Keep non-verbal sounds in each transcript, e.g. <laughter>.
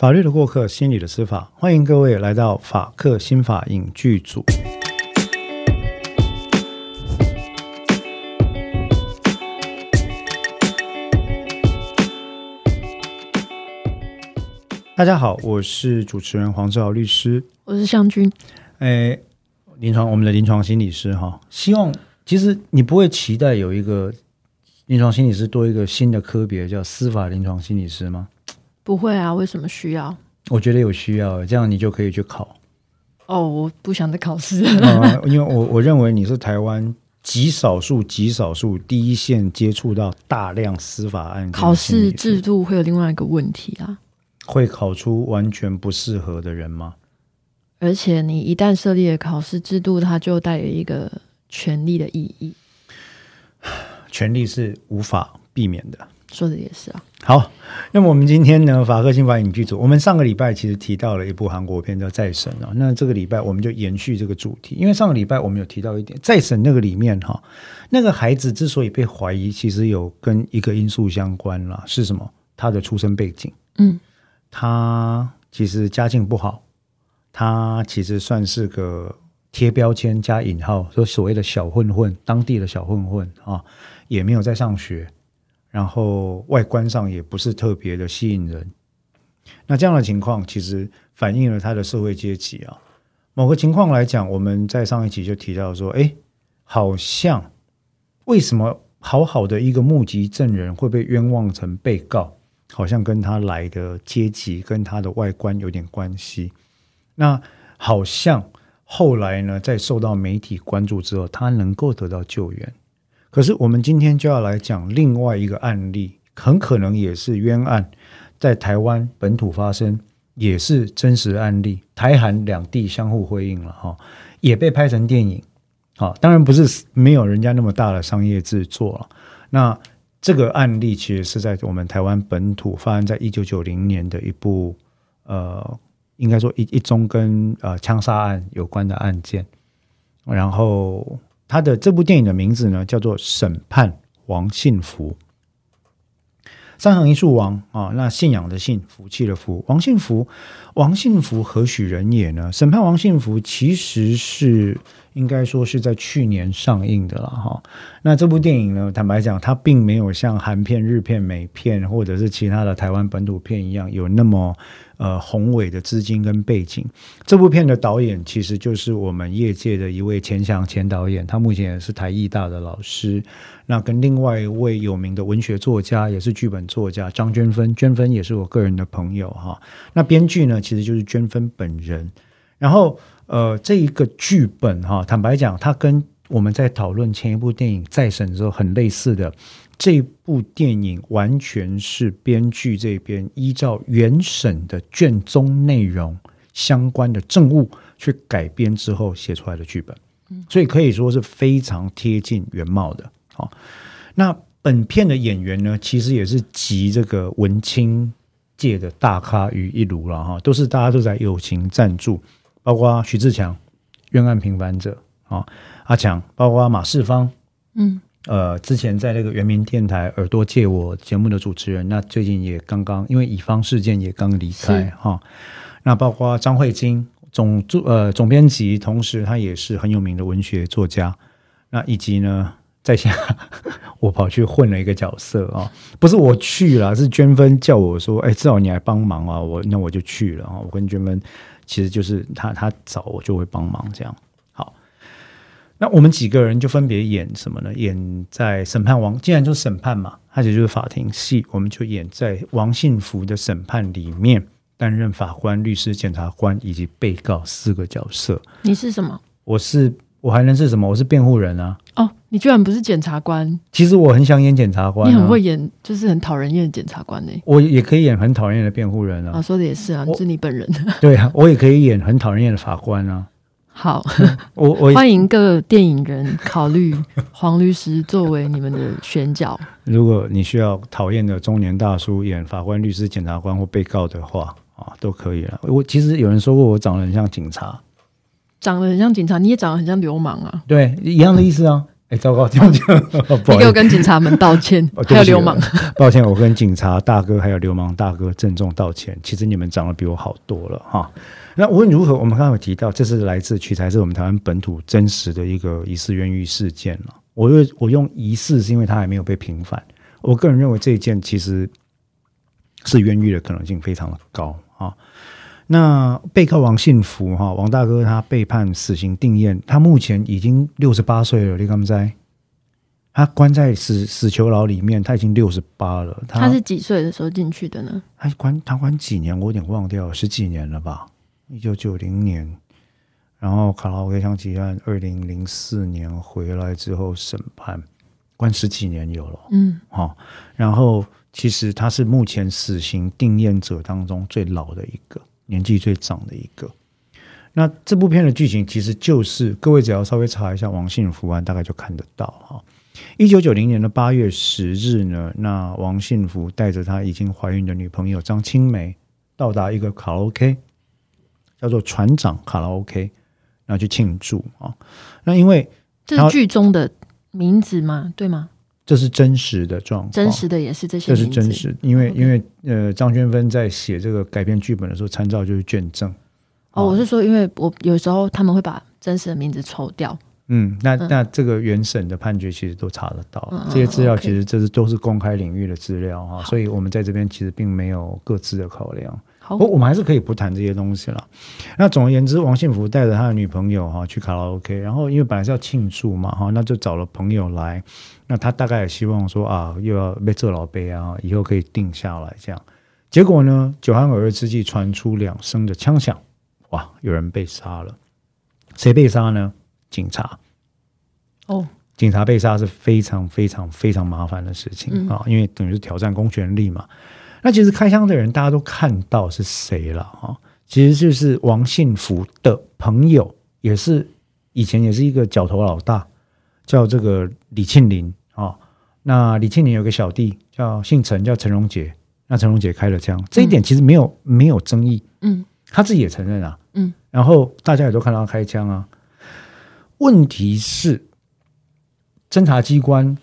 法律的过客，心理的司法，欢迎各位来到法客心法影剧组。大家好，我是主持人黄志豪律师。我是向军，诶，临床我们的临床心理师哈，希望其实你不会期待有一个临床心理师多一个新的科别叫司法临床心理师吗？不会啊？为什么需要？我觉得有需要，这样你就可以去考。哦，我不想再考试。呃，<laughs> 因为我我认为你是台湾极少数、极少数第一线接触到大量司法案件考试制度会有另外一个问题啊，会考出完全不适合的人吗？而且你一旦设立了考试制度，它就带有一个权利的意义。<sighs> 权利是无法避免的。说的也是啊，好，那么我们今天呢，法科新法影剧组，我们上个礼拜其实提到了一部韩国片叫《再审》啊，那这个礼拜我们就延续这个主题，因为上个礼拜我们有提到一点，《再审》那个里面哈，那个孩子之所以被怀疑，其实有跟一个因素相关啦，是什么？他的出生背景，嗯，他其实家境不好，他其实算是个贴标签加引号，说所谓的小混混，当地的小混混啊，也没有在上学，然后外观上也不是特别的吸引人。那这样的情况其实反映了他的社会阶级啊。某个情况来讲，我们在上一集就提到说，哎，好像为什么好好的一个目击证人会被冤枉成被告？好像跟他来的阶级跟他的外观有点关系。那好像后来呢，在受到媒体关注之后，他能够得到救援。可是我们今天就要来讲另外一个案例，很可能也是冤案，在台湾本土发生，也是真实案例，台韩两地相互辉映了哈，也被拍成电影。好，当然不是没有人家那么大的商业制作了。那这个案例其实是在我们台湾本土发生在一九九零年的一部呃，应该说一一宗跟呃枪杀案有关的案件。然后他的这部电影的名字呢叫做《审判王信福》。三横一竖王啊，那信仰的信，福气的福，王信福，王信福何许人也呢？审判王信福其实是应该说是在去年上映的了哈。那这部电影呢，坦白讲，它并没有像韩片、日片、美片或者是其他的台湾本土片一样有那么呃宏伟的资金跟背景。这部片的导演其实就是我们业界的一位钱翔钱导演，他目前也是台艺大的老师。那跟另外一位有名的文学作家，也是剧本作家张娟芬，娟芬也是我个人的朋友哈。那编剧呢，其实就是娟芬本人。然后呃，这一个剧本哈，坦白讲，它跟我们在讨论前一部电影《再审》的时候很类似的。这部电影完全是编剧这边依照原审的卷宗内容相关的证物去改编之后写出来的剧本，所以可以说是非常贴近原貌的。好，那本片的演员呢，其实也是集这个文青界的大咖于一炉了。哈，都是大家都在友情赞助，包括徐志强《冤案平反者》啊，阿强，包括马世芳，嗯，呃，之前在那个圆明电台耳朵借我节目的主持人，那最近也刚刚因为乙方事件也刚离开是哈，那包括张慧晶总助呃总编辑，同时他也是很有名的文学作家，那以及呢。在下 <laughs> 我跑去混了一个角色啊，不是我去了，是娟芬叫我说，哎，至少你来帮忙啊，我那我就去了啊。我跟娟芬其实就是他他找我就会帮忙这样。好，那我们几个人就分别演什么呢？演在审判王，既然就是审判嘛，它其实就是法庭戏，我们就演在王信福的审判里面，担任法官、律师、检察官以及被告四个角色。你是什么？我是我还能是什么？我是辩护人啊。哦，你居然不是检察官，其实我很想演检察官、啊，你很会演，就是很讨人厌的检察官呢、我也可以演很讨人厌的辩护人啊，啊，说的也是啊，我是你本人。对啊，我也可以演很讨人厌的法官啊。好，<laughs> 我我 <laughs> 欢迎各电影人考虑黄律师作为你们的选角。<laughs> 如果你需要讨厌的中年大叔演法官、律师、检察官或被告的话啊，都可以了。我其实有人说过我长得很像警察，长得很像警察，你也长得很像流氓啊！对，一样的意思啊。哎，糟糕，这样讲，<laughs> 你给我跟警察们道歉还有流氓。抱歉，我跟警察大哥还有流氓大哥郑重道歉。其实你们长得比我好多了哈。那无论如何，我们刚刚有提到，这是来自取材自我们台湾本土真实的一个疑似冤狱事件了。我用我用疑似是因为它还没有被平反。我个人认为这一件其实是冤狱的可能性非常的高啊。那被告王信福哈，王大哥他被判死刑定验，他目前已经六十八岁了，你敢不在？他关在死死囚牢里面，他已经六十八了。他他是几岁的时候进去的呢？他关他关几年？我有点忘掉了，十几年了吧？一九九零年，然后卡拉 OK 枪击案，二零零四年回来之后审判，关十几年有了。嗯，好、然后其实他是目前死刑定验者当中最老的一个，年纪最长的一个。那这部片的剧情其实就是各位只要稍微查一下王信福案，大概就看得到哈。一九九零年的八月十日呢，那王信福带着他已经怀孕的女朋友张青梅到达一个卡拉 OK，叫做船长卡拉 OK，然后去庆祝啊。那因为这是剧中的名字吗？对吗？这是真实的状况，真实的也是这些这是，真实，因为因为呃，张娟芬在写这个改编剧本的时候，参照就是卷证。哦，我是说，因为我有时候他们会把真实的名字抽掉，嗯，那嗯。那这个原审的判决其实都查得到，这些资料其实这是都是公开领域的资料哈，所以我们在这边其实并没有各自的考量。好不，我们还是可以不谈这些东西了。那总而言之，王信福带着他的女朋友哈去卡拉 OK，然后因为本来是要庆祝嘛哈，那就找了朋友来。那他大概也希望说啊，又要被这老杯啊，以后可以定下来这样。结果呢，酒酣耳热之际，传出两声的枪响，哇，有人被杀了。谁被杀呢？警察。哦，警察被杀是非常非常非常麻烦的事情嗯啊，因为等于是挑战公权力嘛。那其实开枪的人大家都看到是谁了哈，其实就是王信福的朋友，也是以前也是一个角头老大，叫这个李庆林啊。那李庆林有个小弟叫姓陈，叫陈荣杰。那陈荣杰开了枪，这一点其实没有、没有争议，嗯他自己也承认啊。嗯，然后大家也都看到他开枪啊。问题是，侦查机关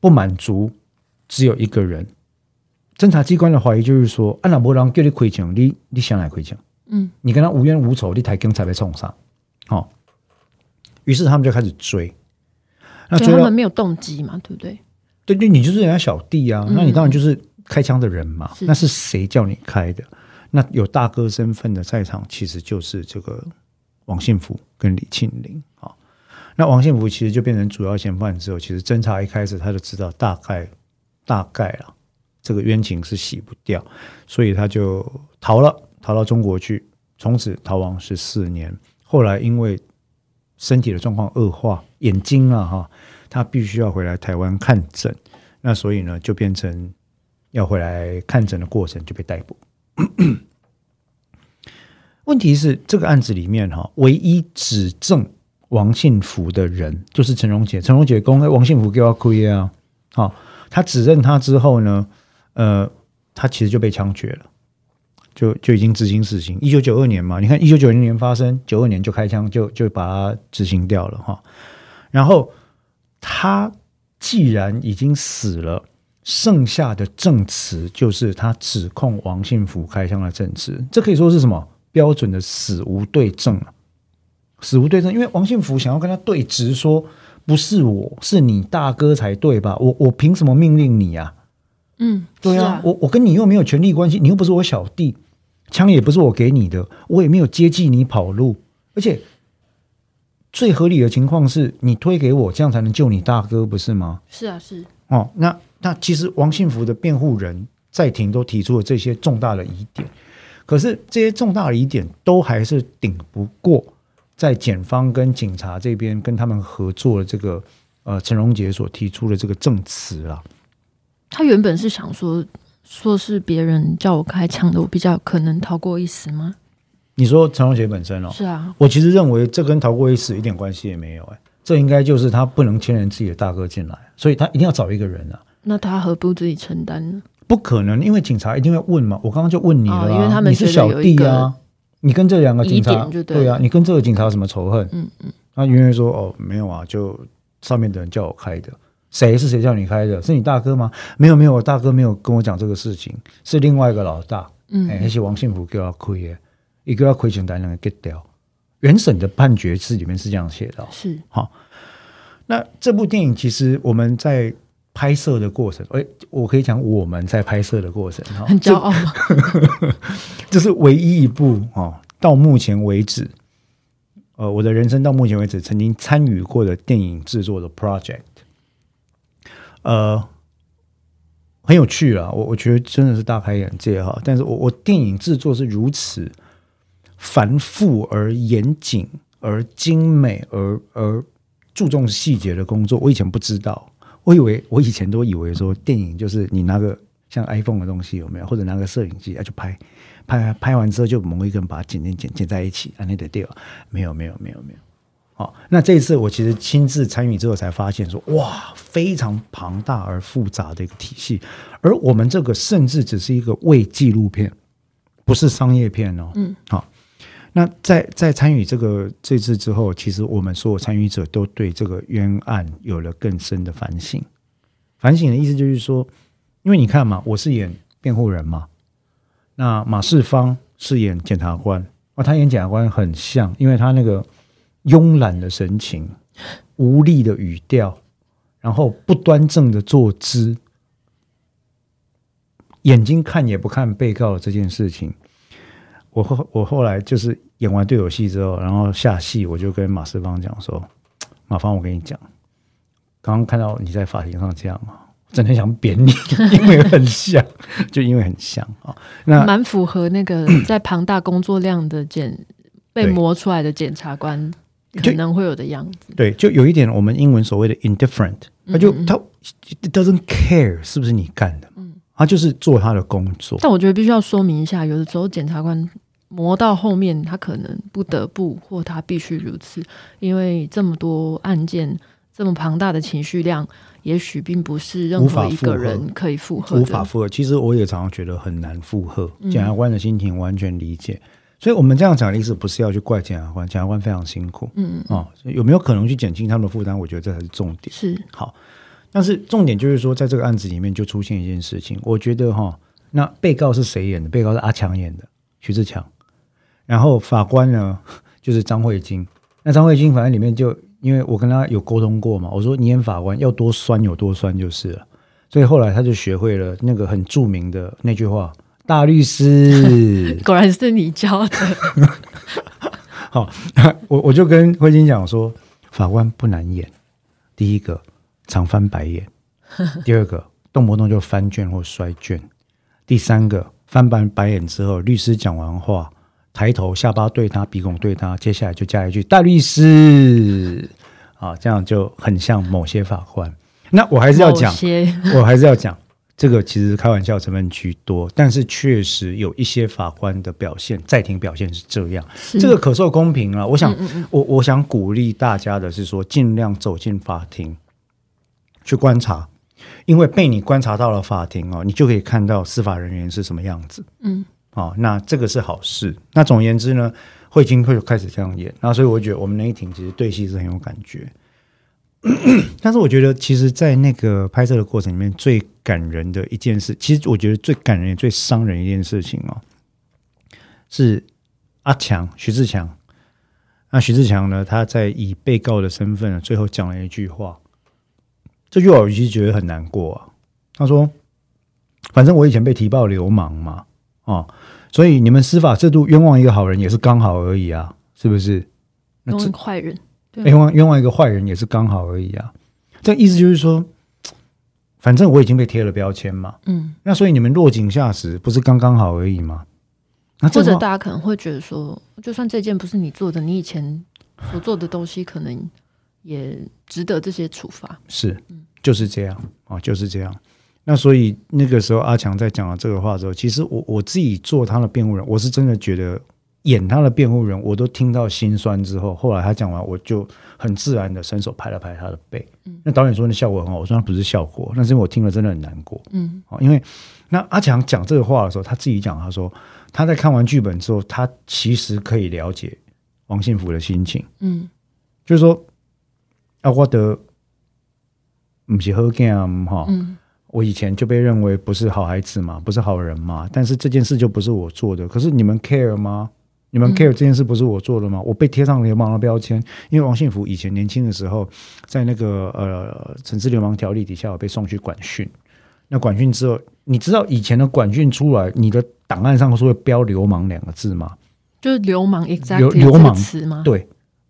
不满足，只有一个人。侦查机关的怀疑就是说，啊，那无人叫你开枪，你你想来开枪，嗯你跟他无冤无仇，你台警察被冲上，哦。于是他们就开始追，那追他们没有动机嘛，对不对？对对，你就是人家小弟啊，嗯那你当然就是开枪的人嘛。是那是谁叫你开的？那有大哥身份的在场，其实就是这个王信福跟李庆林啊。那王信福其实就变成主要嫌犯之后，其实侦查一开始他就知道大概大概啊，这个冤情是洗不掉，所以他就逃了，逃到中国去，从此逃亡十四年。后来因为身体的状况恶化，眼睛啊哈，他必须要回来台湾看诊，那所以呢，就变成要回来看诊的过程就被逮捕。<coughs> 问题是这个案子里面哈，唯一指证王信福的人就是陈荣杰。陈荣杰公王信福给我亏啊，好、他指认他之后呢，呃，他其实就被枪决了。就就已经执行死刑，一九九二年嘛，你看一九九零年发生，九二年就开枪就就把他执行掉了哈。然后他既然已经死了，剩下的证词就是他指控王信福开枪的证词，这可以说是什么标准的死无对证啊？死无对证，因为王信福想要跟他对质说，不是我是你大哥才对吧？我我凭什么命令你啊？嗯，对啊，啊，我我跟你又没有权利关系，你又不是我小弟，枪也不是我给你的，我也没有接济你跑路，而且最合理的情况是你推给我，这样才能救你大哥，不是吗？是啊，是，哦，那那其实王信福的辩护人在庭都提出了这些重大的疑点，可是这些重大的疑点都还是顶不过在检方跟警察这边跟他们合作的这个呃陈荣杰所提出的这个证词啊。他原本是想说，说是别人叫我开枪的，我比较可能逃过一死吗？你说陈荣杰本身哦，是啊，我其实认为这跟逃过一死一点关系也没有、哎，这应该就是他不能牵连自己的大哥进来，所以他一定要找一个人啊，那他何不自己承担呢？不可能，因为警察一定会问嘛。我刚刚就问你了、啊哦因为他们你是小弟啊，你跟这两个警察对对啊，你跟这个警察有什么仇恨？嗯嗯，那因为说哦没有啊，就上面的人叫我开的。谁是谁叫你开的？是你大哥吗？没有没有，我大哥没有跟我讲这个事情，是另外一个老大。嗯哎，那些王幸福给他亏耶，一个要亏钱，单两个 get 掉。原审的判决是里面是这样写的哦、是那这部电影其实我们在拍摄的过程，哎，我可以讲我们在拍摄的过程哈，很骄傲吗？<laughs> 这是唯一一部哦，到目前为止，呃，我的人生到目前为止曾经参与过的电影制作的 project，呃，很有趣啊，我我觉得真的是大开眼界哈。但是我我电影制作是如此繁复而严谨而精美而而注重细节的工作，我以前不知道，我以为我以前都以为说电影就是你拿个像 iPhone 的东西有没有，或者拿个摄影机啊就拍。拍拍完之后就某一个人把它剪剪剪剪在一起，啊，那得掉，没有没有没有没有。好，那这一次我其实亲自参与之后才发现说，哇，非常庞大而复杂的一个体系，而我们这个甚至只是一个伪纪录片，不是商业片哦。嗯，好。那在在参与这个这次之后，其实我们所有参与者都对这个冤案有了更深的反省。反省的意思就是说，因为你看嘛，我是演辩护人嘛，那马世芳饰演检察官，哦，他演检察官很像，因为他那个慵懒的神情、无力的语调，然后不端正的坐姿，眼睛看也不看被告的这件事情。我后我后来就是演完对手戏之后，然后下戏，我就跟马世芳讲说：“马芳，我跟你讲，刚刚看到你在法庭上这样啊，真的很想扁你，<laughs> 因为很像，就因为很像啊。那蛮符合那个在庞大工作量的检被磨出来的检察官可能会有的样子。对，就有一点我们英文所谓的 indifferent，他就他 doesn't care 是不是你干的，他就是做他的工作。但我觉得必须要说明一下，有的时候检察官磨到后面，他可能不得不或他必须如此，因为这么多案件，这么庞大的情绪量，也许并不是任何一个人可以负荷的。无法负荷。其实我也常常觉得很难负荷，嗯检察官的心情完全理解。所以我们这样讲的意思不是要去怪检察官，检察官非常辛苦，嗯，哦，有没有可能去减轻他们的负担？我觉得这才是重点。是好，但是重点就是说，在这个案子里面就出现一件事情，我觉得哈，那被告是谁演的？被告是阿强演的，徐志强。然后法官呢，<laughs> 就是张慧晶。那张慧晶反正里面就因为我跟他有沟通过嘛，我说你演法官要多酸有多酸就是了。所以后来他就学会了那个很著名的那句话：“大律师。<laughs> ”果然是你教的。<laughs> 好，我我就跟慧晶讲说，法官不难演。第一个常翻白眼，<laughs> 第二个动不动就翻卷或摔卷，第三个翻完白眼之后，律师讲完话，抬头下巴对他，鼻孔对他，接下来就加一句“大律师”，啊，这样就很像某些法官。那我还是要讲我还是要讲，这个其实开玩笑成分居多，但是确实有一些法官的表现，在庭表现是这样。这个可受公平啊！我想，我我想鼓励大家的是说，尽量走进法庭去观察，因为被你观察到了法庭哦，你就可以看到司法人员是什么样子。嗯，哦，那这个是好事。那总而言之呢，会经会开始这样演，那所以我觉得我们那一庭其实对戏是很有感觉。<clears throat> 但是我觉得，其实，在那个拍摄的过程里面，最感人的一件事，其实我觉得最感人最伤人一件事情哦，是阿强徐志强。那徐志强呢，他在以被告的身份，最后讲了一句话，这句话我其实觉得很难过啊。他说：“反正我以前被提报流氓嘛，哦，所以你们司法制度冤枉一个好人也是刚好而已啊，是不是？那这用坏人。对冤枉冤枉一个坏人也是刚好而已啊。这意思就是说，<tsk> 反正我已经被贴了标签嘛，嗯，那所以你们落井下石不是刚刚好而已吗？那或者大家可能会觉得说，就算这件不是你做的，你以前所做的东西可能也值得这些处罚。是就是这样啊，就是这样。那所以那个时候阿强在讲了这个话之后，其实我我自己做他的辩护人，我是真的觉得演他的辩护人，我都听到心酸之后，后来他讲完，我就很自然的伸手拍了拍他的背。嗯那导演说那效果很好，我说那不是效果，那是因为我听了真的很难过。嗯，哦，因为那阿强讲这个话的时候，他自己讲，他说他在看完剧本之后，他其实可以了解王幸福的心情。嗯，就是说，啊，我的不是好 game 哈，嗯我以前就被认为不是好孩子嘛，不是好人嘛，但是这件事就不是我做的，可是你们 care 吗？你们 care 这件事不是我做的吗？我被贴上流氓的标签，因为王信福以前年轻的时候，在那个呃城市流氓条例底下，我被送去管训。那管训之后，你知道以前的管训出来，你的档案上是会标“流氓”两个字吗？就是流氓 exactly 流流氓词吗？对，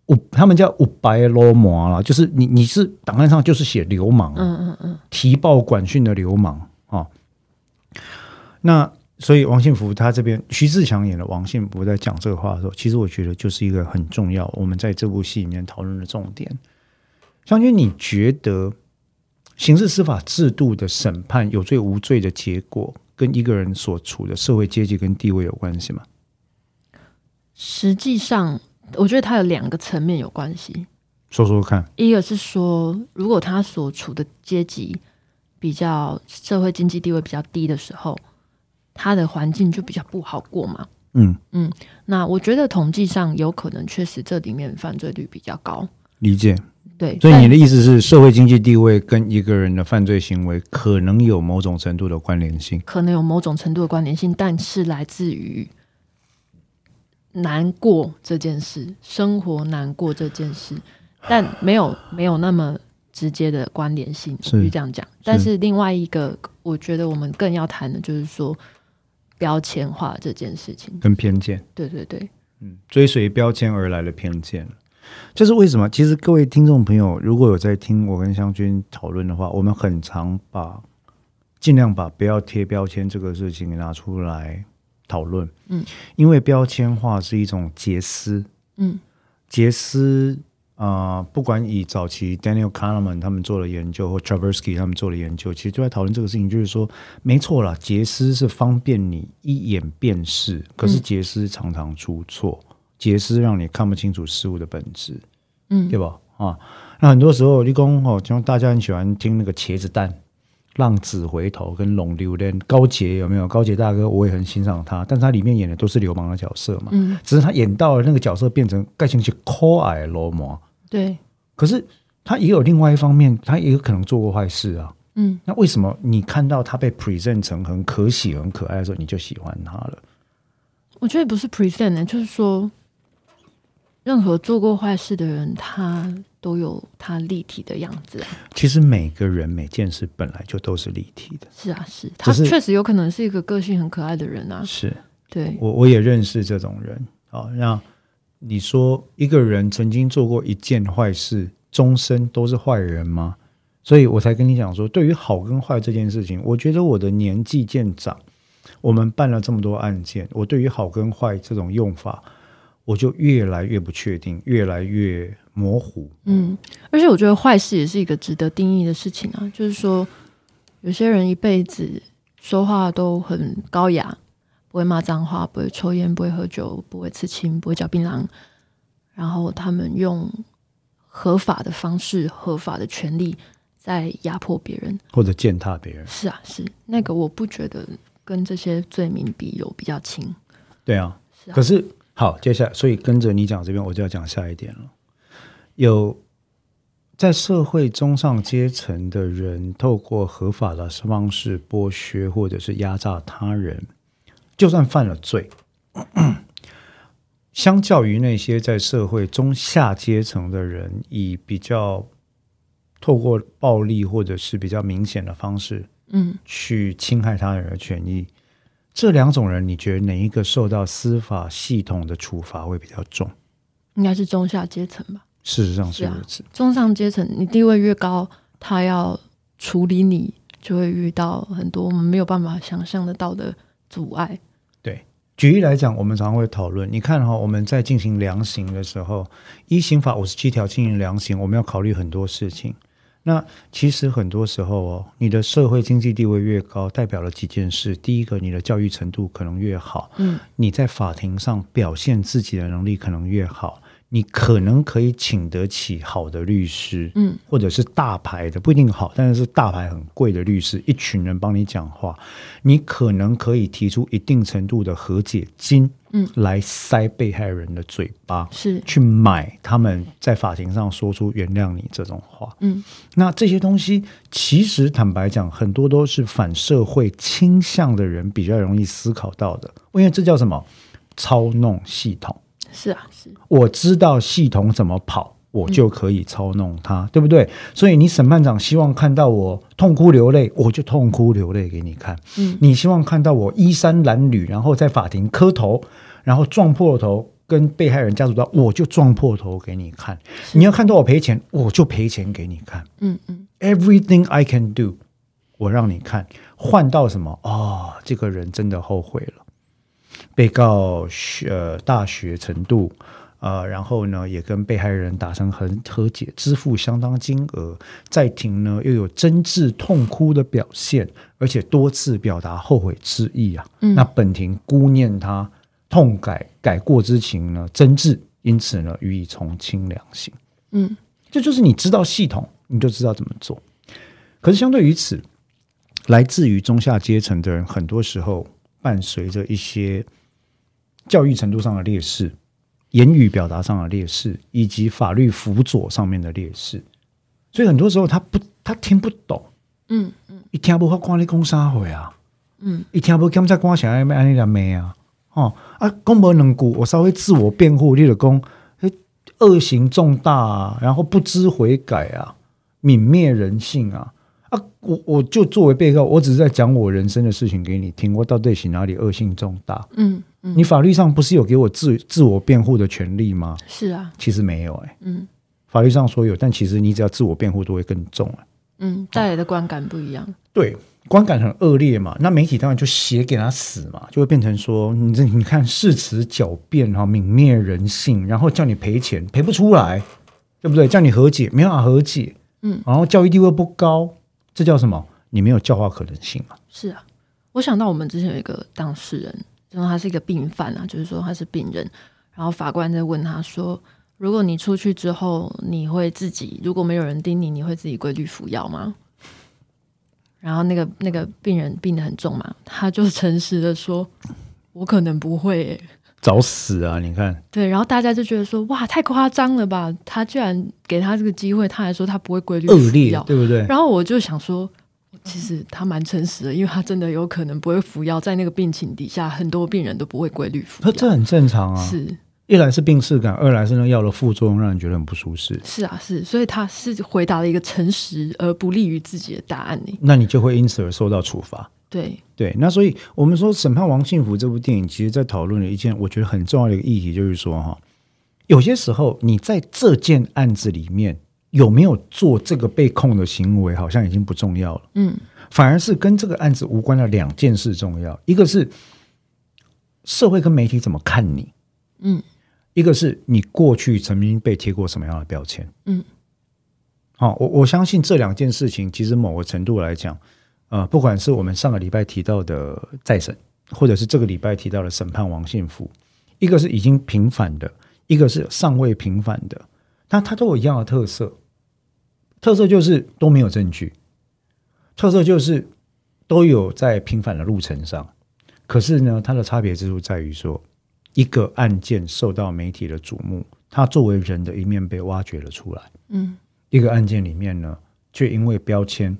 五他们叫五白罗氓啦，就是你你是档案上就是写流氓，嗯嗯嗯，提报管训的流氓啊、哦。那所以王信福他这边徐志强演的王信福在讲这个话的时候，其实我觉得就是一个很重要，我们在这部戏里面讨论的重点。将军，你觉得刑事司法制度的审判有罪无罪的结果，跟一个人所处的社会阶级跟地位有关系吗？实际上我觉得它有两个层面有关系。说说看。一个是说，如果他所处的阶级比较社会经济地位比较低的时候，他的环境就比较不好过嘛。嗯嗯，那我觉得统计上有可能确实这里面犯罪率比较高。理解。对，所以你的意思是，社会经济地位跟一个人的犯罪行为可能有某种程度的关联性。可能有某种程度的关联性，但是来自于难过这件事，生活难过这件事，但没有没有那么直接的关联性，是这样讲。但是另外一个，我觉得我们更要谈的就是说标签化这件事情。跟偏见，对对对，嗯，追随标签而来的偏见，这是为什么？其实各位听众朋友，如果有在听我跟湘君讨论的话，我们很常把尽量把不要贴标签这个事情拿出来讨论，嗯，因为标签化是一种结思，嗯。杰斯啊、呃不管以早期 Daniel Kahneman 他们做的研究，或 Traversky 他们做的研究，其实就在讨论这个事情，就是说，没错啦，杰斯是方便你一眼辨识，可是杰斯常常出错，杰斯让你看不清楚事物的本质，嗯对吧？啊，那很多时候，立功哦，像大家很喜欢听那个茄子蛋。浪子回头跟龙榴莲高杰有没有？高杰大哥我也很欣赏他，但是他里面演的都是流氓的角色嘛。嗯，只是他演到了那个角色变成盖进去抠矮罗魔，对，可是他也有另外一方面，他也有可能做过坏事啊。嗯那为什么你看到他被 present 成很可喜、很可爱的时候，你就喜欢他了？我觉得不是 present 呢，就是说，任何做过坏事的人，他都有他立体的样子啊。其实每个人每件事本来就都是立体的。是啊，是他确实有可能是一个个性很可爱的人啊。是对，我我也认识这种人啊。那你说一个人曾经做过一件坏事，终身都是坏人吗？所以我才跟你讲说，对于好跟坏这件事情，我觉得我的年纪渐长，我们办了这么多案件，我对于好跟坏这种用法，我就越来越不确定，越来越模糊。嗯，而且我觉得坏事也是一个值得定义的事情啊。就是说，有些人一辈子说话都很高雅，不会骂脏话，不会抽烟，不会喝酒，不会刺青，不会嚼槟榔，然后他们用合法的方式、合法的权利在压迫别人。或者践踏别人，是啊，是那个，我不觉得跟这些罪名比有比较轻。对啊。是啊可是好，接下来，所以跟着你讲这边，我就要讲下一点了。有在社会中上阶层的人，透过合法的方式剥削或者是压榨他人，就算犯了罪，<clears throat> 相较于那些在社会中下阶层的人，以比较透过暴力或者是比较明显的方式嗯，去侵害他人的权益，这两种人，你觉得哪一个受到司法系统的处罚会比较重？应该是中下阶层吧。事实上是如此。中上阶层，你地位越高，他要处理你，就会遇到很多我们没有办法想象得到的阻碍。对举例来讲，我们常常会讨论，你看哈、我们在进行量刑的时候，依刑法五十七条进行量刑，我们要考虑很多事情。那其实很多时候哦，你的社会经济地位越高，代表了几件事。第一个，你的教育程度可能越好，嗯，你在法庭上表现自己的能力可能越好，你可能可以请得起好的律师，嗯，或者是大牌的，不一定好，但是是大牌很贵的律师，一群人帮你讲话，你可能可以提出一定程度的和解金，嗯，来塞被害人的嘴巴，是，去买他们在法庭上说出原谅你这种话。嗯，那这些东西其实坦白讲，很多都是反社会倾向的人比较容易思考到的，因为这叫什么？操弄系统。是啊，是，我知道系统怎么跑，我就可以操弄它，对不对？所以你审判长希望看到我痛哭流泪，我就痛哭流泪给你看。嗯，你希望看到我衣衫褴褛，然后在法庭磕头，然后撞破头，跟被害人家属道，我就撞破头给你看。你要看到我赔钱，我就赔钱给你看。嗯嗯，Everything I can do，我让你看，换到什么？哦，这个人真的后悔了。被告学呃大学程度，呃，然后呢也跟被害人达成和和解，支付相当金额，在庭呢又有真挚痛哭的表现，而且多次表达后悔之意啊。嗯那本庭估念他痛改改过之情呢真挚，因此呢予以从轻量刑。嗯，这就是你知道系统，你就知道怎么做。可是相对于此，来自于中下阶层的人，很多时候伴随着一些教育程度上的劣势、言语表达上的劣势，以及法律辅佐上面的劣势，所以很多时候他不他听不懂，嗯嗯。一听不看你讲啥话啊，嗯，一听不检察官想要安尼来骂啊，哦啊，讲无两句，我稍微自我辩护，你就讲诶恶行重大啊，然后不知悔改啊，泯灭人性啊。啊，我我就作为被告，我只是在讲我人生的事情给你听，我到底是哪里恶性重大？嗯嗯，你法律上不是有给我自自我辩护的权利吗？是啊，其实没有、欸，嗯法律上说有，但其实你只要自我辩护都会更重、欸，嗯，带来的观感不一样。对，观感很恶劣嘛，那媒体当然就写给他死嘛，就会变成说你这你看誓词狡辩哈，泯灭人性，然后叫你赔钱赔不出来，对不对？叫你和解没办法和解，嗯，然后教育地位不高，这叫什么？你没有教化可能性嘛？是啊，我想到我们之前有一个当事人，就说他是一个病犯啊，就是说他是病人，然后法官在问他说：“如果你出去之后，你会自己如果没有人盯你，你会自己规律服药吗？”然后那个那个病人病得很重嘛，他就诚实的说：“我可能不会、欸。找死啊！你看，”对，然后大家就觉得说：“哇，太夸张了吧！他居然给他这个机会，他还说他不会规律恶服药，劣对不对？然后我就想说，其实他蛮诚实的，因为他真的有可能不会服药，在那个病情底下，很多病人都不会规律服药。那这很正常啊。是一来是病逝感，二来是那药的副作用让人觉得很不舒适，是啊是，所以他是回答了一个诚实而不利于自己的答案呢。那你就会因此而受到处罚。对，对，那所以我们说《审判王幸福》这部电影，其实在讨论了一件我觉得很重要的一个议题，就是说哈，有些时候你在这件案子里面有没有做这个被控的行为，好像已经不重要了，嗯反而是跟这个案子无关的两件事重要。一个是社会跟媒体怎么看你，嗯一个是你过去曾经被贴过什么样的标签。嗯好、我我相信这两件事情，其实某个程度来讲，呃，不管是我们上个礼拜提到的再审，或者是这个礼拜提到的审判王信福，一个是已经平反的，一个是尚未平反的，那它都有一样的特色，特色就是都没有证据，特色就是都有在平反的路程上，可是呢，它的差别之处在于说，一个案件受到媒体的瞩目，它作为人的一面被挖掘了出来。嗯一个案件里面呢，却因为标签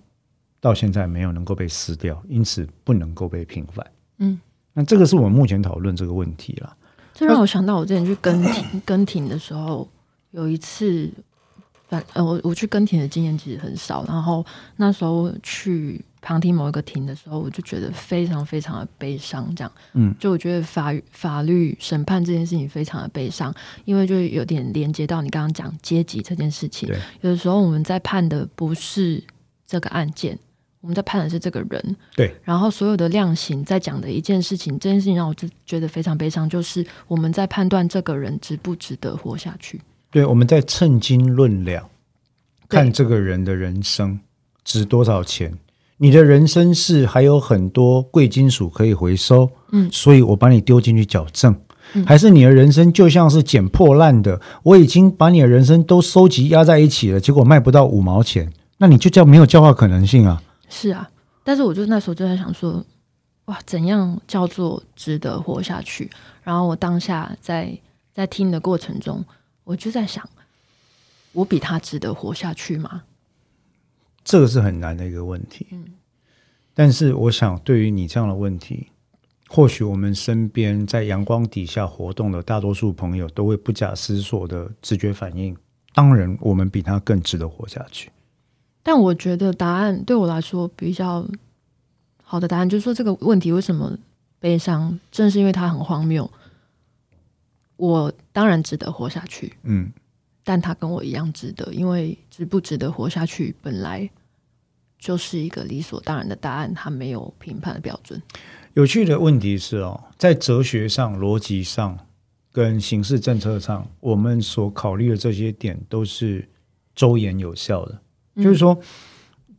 到现在没有能够被撕掉，因此不能够被平反。嗯，那这个是我们目前讨论这个问题了。这让我想到我之前去跟庭跟庭的时候，有一次，反呃，我我去跟庭的经验其实很少，然后那时候去旁听某一个庭的时候，我就觉得非常非常的悲伤，这样，嗯，就我觉得法法律审判这件事情非常的悲伤，因为就有点连接到你刚刚讲阶级这件事情，有的时候我们在判的不是这个案件。我们在判的是这个人，对，然后所有的量刑在讲的一件事情，这件事情让我就觉得非常悲伤，就是我们在判断这个人值不值得活下去。对，我们在称斤论两，看这个人的人生值多少钱。你的人生是还有很多贵金属可以回收，嗯所以我把你丢进去矫正。嗯还是你的人生就像是捡破烂的，我已经把你的人生都收集压在一起了，结果卖不到五毛钱，那你就叫没有教化可能性啊！是啊，但是我就那时候就在想说，哇，怎样叫做值得活下去？然后我当下在在听的过程中，我就在想，我比他值得活下去吗？这个是很难的一个问题。嗯，但是我想，对于你这样的问题，或许我们身边在阳光底下活动的大多数朋友，都会不假思索的直觉反应。当然，我们比他更值得活下去。但我觉得答案对我来说比较好的答案，就是说这个问题为什么悲伤，正是因为它很荒谬。我当然值得活下去，嗯，但他跟我一样值得，因为值不值得活下去，本来就是一个理所当然的答案，他没有评判的标准。有趣的问题是哦，在哲学上、逻辑上跟刑事政策上，我们所考虑的这些点都是周延有效的。就是说，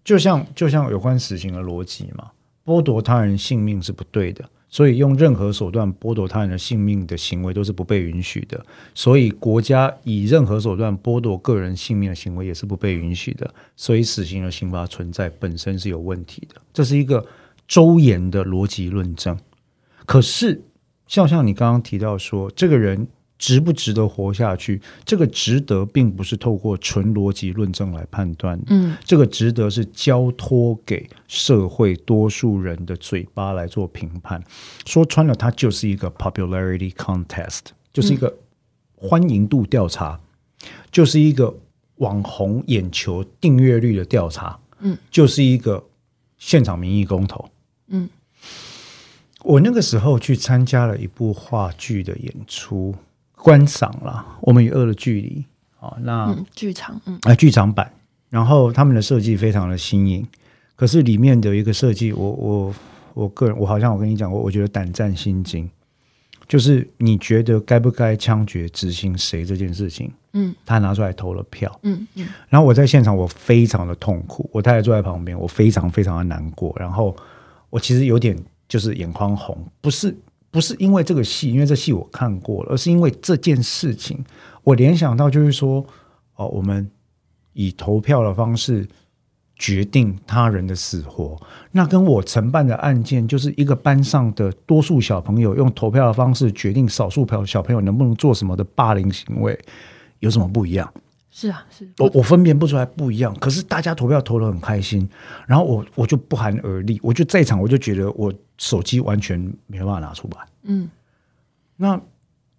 就像就像有关死刑的逻辑嘛，剥夺他人性命是不对的。所以，用任何手段剥夺他人的性命的行为都是不被允许的。所以，国家以任何手段剥夺个人性命的行为也是不被允许的。所以，死刑的刑罚存在本身是有问题的。这是一个周延的逻辑论证。可是，像像你刚刚提到说，这个人。值不值得活下去？这个值得并不是透过纯逻辑论证来判断，嗯，这个值得是交托给社会多数人的嘴巴来做评判。说穿了，它就是一个 popularity contest，就是一个欢迎度调查，就是一个网红眼球订阅率的调查，嗯，就是一个现场民意公投，嗯。我那个时候去参加了一部话剧的演出。观赏了《我们与恶的距离》啊，那剧场，嗯，啊，剧场版，然后他们的设计非常的新颖，可是里面的一个设计，我我我个人，我好像我跟你讲过，我觉得胆战心惊，就是你觉得该不该枪决执行谁这件事情，嗯，他拿出来投了票，嗯嗯，然后我在现场，我非常的痛苦，我太太坐在旁边，我非常非常的难过，然后我其实有点就是眼眶红，不是。不是因为这个戏，因为这戏我看过了，而是因为这件事情，我联想到就是说，哦，我们以投票的方式决定他人的死活，那跟我承办的案件，就是一个班上的多数小朋友用投票的方式决定少数票小朋友能不能做什么的霸凌行为，有什么不一样？是啊，是我我分辨不出来不一样，可是大家投票投的很开心，然后我我就不寒而栗，我就在场，我就觉得我手机完全没办法拿出来。嗯，那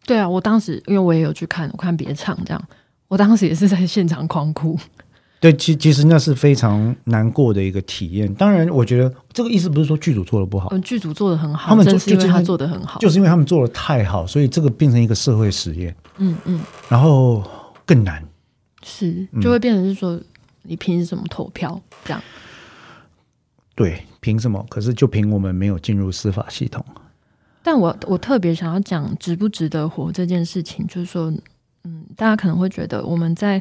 对啊，我当时因为我也有去看，我看别场这样，我当时也是在现场狂哭。<laughs> 对，其其实那是非常难过的一个体验。当然，我觉得这个意思不是说剧组做的不好，嗯，剧组做的很好，他们就是因为他做的很好，就是因为他们做的太好，所以这个变成一个社会实验。嗯嗯，然后更难。是，就会变成是说，你凭什么投票？这样，对，凭什么？可是就凭我们没有进入司法系统。但我我特别想要讲值不值得活这件事情，就是说，嗯，大家可能会觉得我们在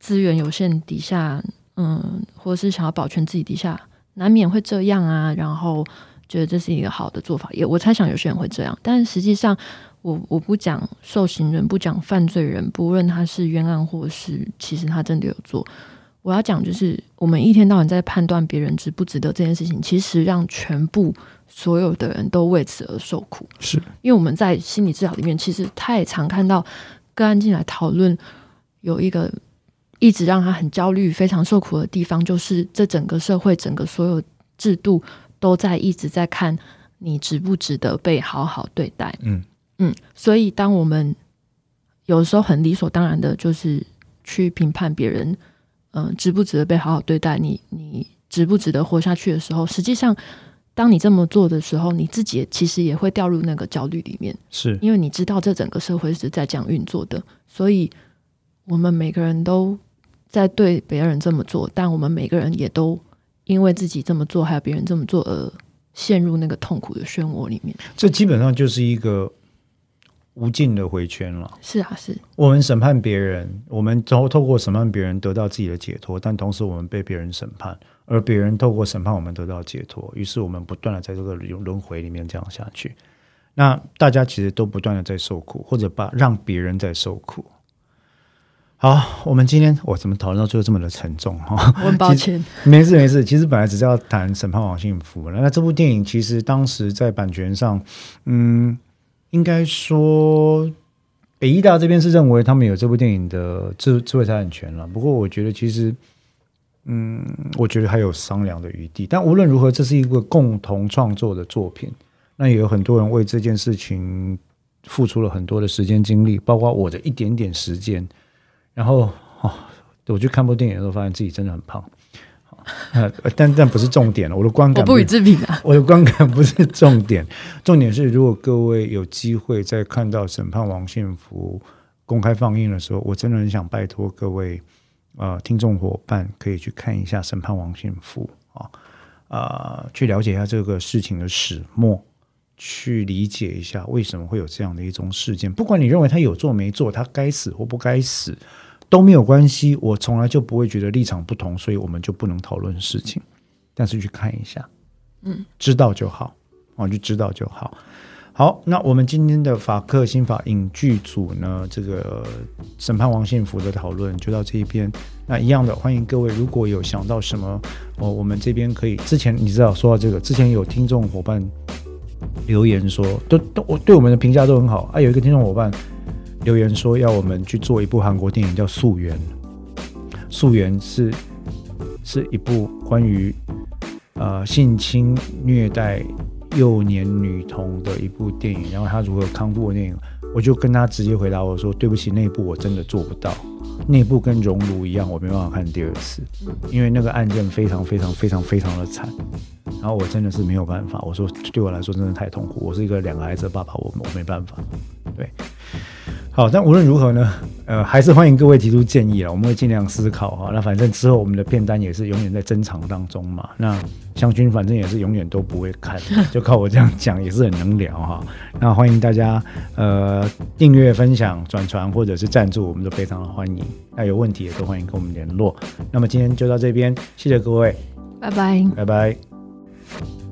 资源有限底下，嗯，或者是想要保全自己底下，难免会这样啊。然后觉得这是一个好的做法，也我猜想有些人会这样，但实际上。我我不讲受刑人，不讲犯罪人，不论他是冤案或是其实他真的有做。我要讲就是，我们一天到晚在判断别人值不值得这件事情，其实让全部所有的人都为此而受苦。是因为我们在心理治疗里面，其实太常看到个案进来讨论，有一个一直让他很焦虑、非常受苦的地方，就是这整个社会、整个所有制度都在一直在看你值不值得被好好对待。嗯。嗯，所以当我们有时候很理所当然的，就是去评判别人，嗯，值不值得被好好对待，你你值不值得活下去的时候，实际上，当你这么做的时候，你自己其实也会掉入那个焦虑里面，是因为你知道这整个社会是在这样运作的，所以我们每个人都在对别人这么做，但我们每个人也都因为自己这么做，还有别人这么做而陷入那个痛苦的漩涡里面。这基本上就是一个。无尽的回圈了。是啊，是我们审判别人，我们透透过审判别人得到自己的解脱，但同时我们被别人审判，而别人透过审判我们得到解脱，于是我们不断的在这个轮轮回里面这样下去。那大家其实都不断的在受苦，或者把让别人在受苦。好，我们今天我怎么讨论到最后这么的沉重哈？我很抱歉，没事没事。其实本来只是要谈《审判王幸福》那这部电影其实当时在版权上，嗯，应该说北医大这边是认为他们有这部电影的智智慧财产权了。不过我觉得其实，嗯，我觉得还有商量的余地。但无论如何，这是一个共同创作的作品。那也有很多人为这件事情付出了很多的时间精力，包括我的一点点时间。然后哦，我去看部电影的时候，发现自己真的很胖。<laughs> 但但不是重点了，我的观感我不予置评啊。<laughs> 我的观感不是重点，重点是如果各位有机会在看到《审判王献福》公开放映的时候，我真的很想拜托各位呃听众伙伴可以去看一下《审判王献福》啊啊，去了解一下这个事情的始末。去理解一下为什么会有这样的一种事件，不管你认为他有做没做，他该死或不该死都没有关系。我从来就不会觉得立场不同，所以我们就不能讨论事情。但是去看一下，嗯，知道就好，哦，就知道就好。好，那我们今天的法克新法影剧组呢，这个审判王幸福的讨论就到这一边。那一样的，欢迎各位如果有想到什么，哦，我们这边可以。之前你知道说到这个，之前有听众伙伴。留言说，都都我对我们的评价都很好啊。有一个听众伙伴留言说，要我们去做一部韩国电影叫《溯源》。溯源是是一部关于呃性侵虐待幼年女童的一部电影，然后他如何康复的电影。我就跟他直接回答我说，对不起，那部我真的做不到。那部跟熔炉一样，我没办法看第二次，因为那个案件非常非常非常非常的惨。然后我真的是没有办法，我说对我来说真的太痛苦。我是一个两个孩子的爸爸，我我没办法。对，好，但无论如何呢，<laughs> 呃，还是欢迎各位提出建议啊，我们会尽量思考哈。那反正之后我们的片单也是永远在珍藏当中嘛。那湘君反正也是永远都不会看，<laughs> 就靠我这样讲也是很能聊哈。那欢迎大家呃订阅、分享、转传或者是赞助，我们都非常的欢迎。那有问题也都欢迎跟我们联络。那么今天就到这边，谢谢各位，拜拜，拜拜。